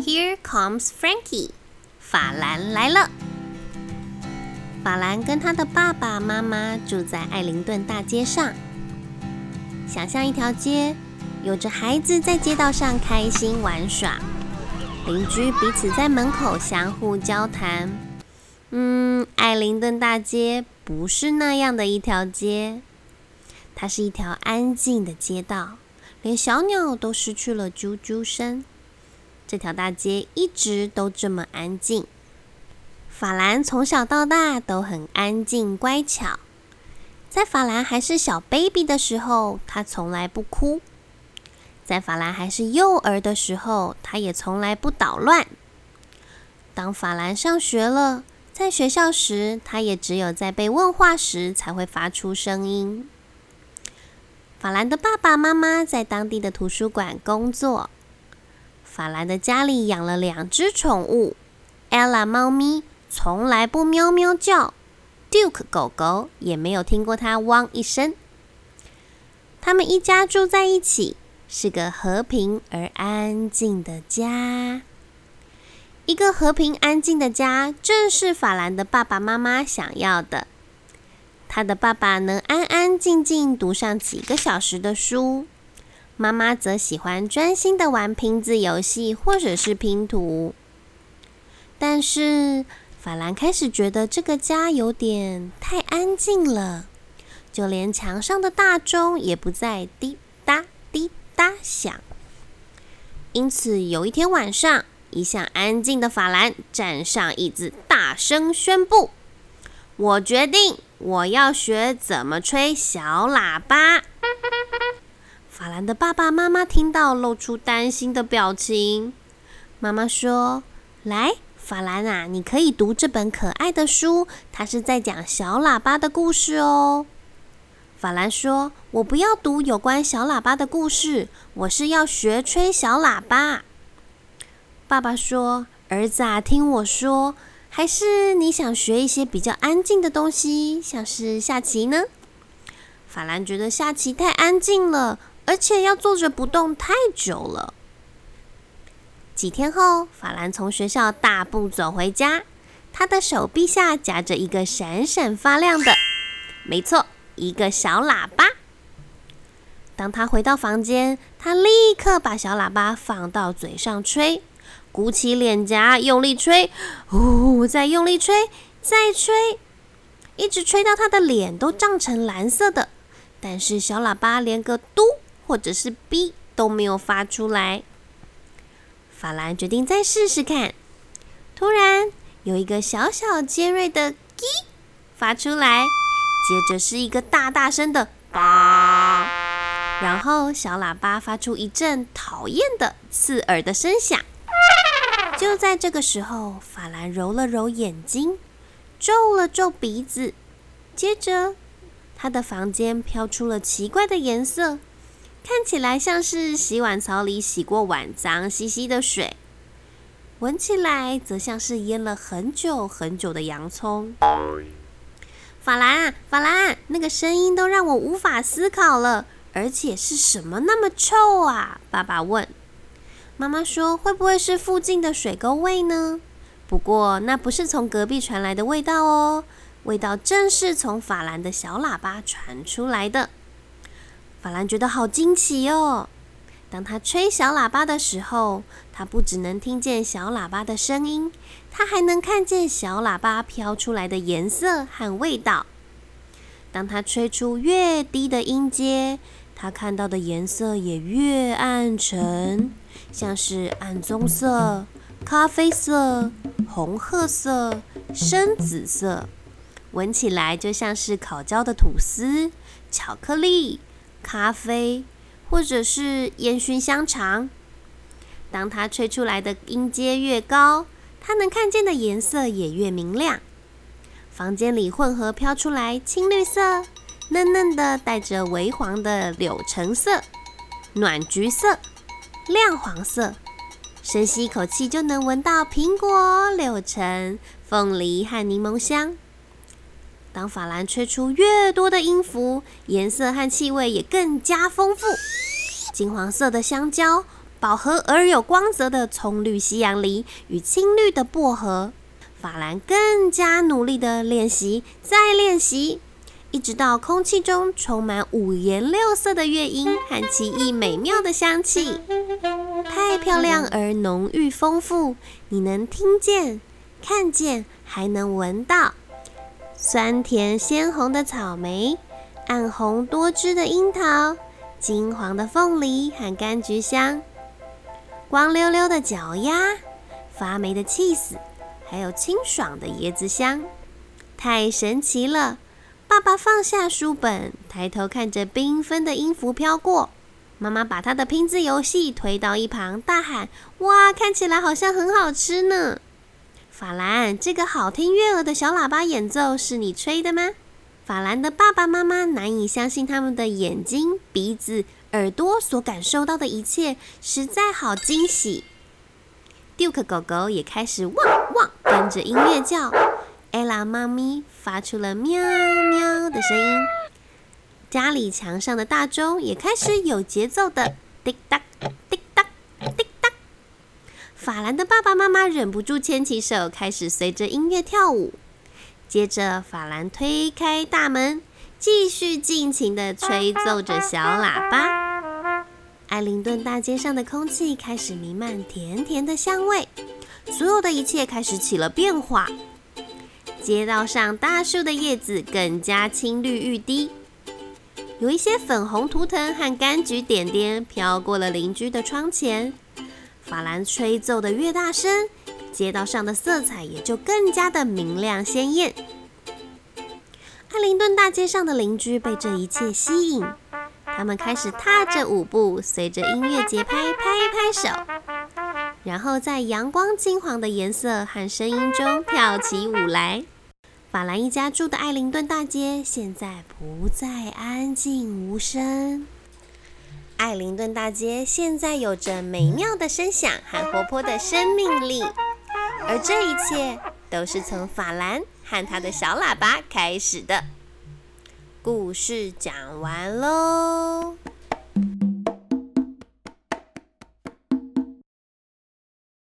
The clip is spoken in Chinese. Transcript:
Here comes Frankie，法兰来了。法兰跟他的爸爸妈妈住在艾灵顿大街上。想象一条街，有着孩子在街道上开心玩耍，邻居彼此在门口相互交谈。嗯，艾灵顿大街不是那样的一条街，它是一条安静的街道，连小鸟都失去了啾啾声。这条大街一直都这么安静。法兰从小到大都很安静乖巧。在法兰还是小 baby 的时候，他从来不哭；在法兰还是幼儿的时候，他也从来不捣乱。当法兰上学了，在学校时，他也只有在被问话时才会发出声音。法兰的爸爸妈妈在当地的图书馆工作。法兰的家里养了两只宠物，Ella 猫咪从来不喵喵叫，Duke 狗狗也没有听过它汪一声。他们一家住在一起，是个和平而安静的家。一个和平安静的家，正是法兰的爸爸妈妈想要的。他的爸爸能安安静静读上几个小时的书。妈妈则喜欢专心的玩拼字游戏或者是拼图，但是法兰开始觉得这个家有点太安静了，就连墙上的大钟也不再滴答滴答响。因此，有一天晚上，一向安静的法兰站上椅子，大声宣布：“我决定，我要学怎么吹小喇叭。”法兰的爸爸妈妈听到，露出担心的表情。妈妈说：“来，法兰啊，你可以读这本可爱的书，它是在讲小喇叭的故事哦。”法兰说：“我不要读有关小喇叭的故事，我是要学吹小喇叭。”爸爸说：“儿子啊，听我说，还是你想学一些比较安静的东西，像是下棋呢？”法兰觉得下棋太安静了。而且要坐着不动太久了。几天后，法兰从学校大步走回家，他的手臂下夹着一个闪闪发亮的，没错，一个小喇叭。当他回到房间，他立刻把小喇叭放到嘴上吹，鼓起脸颊用力吹，呜，再用力吹，再吹，一直吹到他的脸都胀成蓝色的。但是小喇叭连个嘟。或者是 B 都没有发出来，法兰决定再试试看。突然，有一个小小尖锐的 “G” 发出来，接着是一个大大声的“叭”，然后小喇叭发出一阵讨厌的刺耳的声响。就在这个时候，法兰揉了揉眼睛，皱了皱鼻子，接着他的房间飘出了奇怪的颜色。看起来像是洗碗槽里洗过碗脏兮兮的水，闻起来则像是腌了很久很久的洋葱。法兰，法兰，那个声音都让我无法思考了，而且是什么那么臭啊？爸爸问。妈妈说：“会不会是附近的水沟味呢？”不过那不是从隔壁传来的味道哦，味道正是从法兰的小喇叭传出来的。法兰觉得好惊奇哦！当他吹小喇叭的时候，他不只能听见小喇叭的声音，他还能看见小喇叭飘出来的颜色和味道。当他吹出越低的音阶，他看到的颜色也越暗沉，像是暗棕色、咖啡色、红褐色、深紫色，闻起来就像是烤焦的吐司、巧克力。咖啡，或者是烟熏香肠。当它吹出来的音阶越高，它能看见的颜色也越明亮。房间里混合飘出来青绿色、嫩嫩的、带着微黄的柳橙色、暖橘色、亮黄色。深吸一口气，就能闻到苹果、柳橙、凤梨和柠檬香。当法兰吹出越多的音符，颜色和气味也更加丰富。金黄色的香蕉、饱和而有光泽的葱绿西洋梨与青绿的薄荷。法兰更加努力的练习，再练习，一直到空气中充满五颜六色的乐音和奇异美妙的香气，太漂亮而浓郁丰富，你能听见、看见，还能闻到酸甜鲜红的草莓、暗红多汁的樱桃、金黄的凤梨和柑橘香。光溜溜的脚丫，发霉的气死，还有清爽的椰子香，太神奇了！爸爸放下书本，抬头看着缤纷的音符飘过。妈妈把他的拼字游戏推到一旁，大喊：“哇，看起来好像很好吃呢！”法兰，这个好听悦耳的小喇叭演奏是你吹的吗？法兰的爸爸妈妈难以相信他们的眼睛、鼻子。耳朵所感受到的一切实在好惊喜。Duke 狗狗也开始汪汪跟着音乐叫，Ella 妈咪发出了喵喵的声音。家里墙上的大钟也开始有节奏的滴答滴答滴。法兰的爸爸妈妈忍不住牵起手，开始随着音乐跳舞。接着，法兰推开大门。继续尽情地吹奏着小喇叭，艾灵顿大街上的空气开始弥漫甜甜的香味，所有的一切开始起了变化。街道上大树的叶子更加青绿欲滴，有一些粉红图腾和柑橘点点飘过了邻居的窗前。法兰吹奏的越大声，街道上的色彩也就更加的明亮鲜艳。艾灵顿大街上的邻居被这一切吸引，他们开始踏着舞步，随着音乐节拍拍拍手，然后在阳光金黄的颜色和声音中跳起舞来。法兰一家住的艾灵顿大街现在不再安静无声，艾灵顿大街现在有着美妙的声响和活泼的生命力，而这一切都是从法兰。和他的小喇叭开始的故事讲完喽。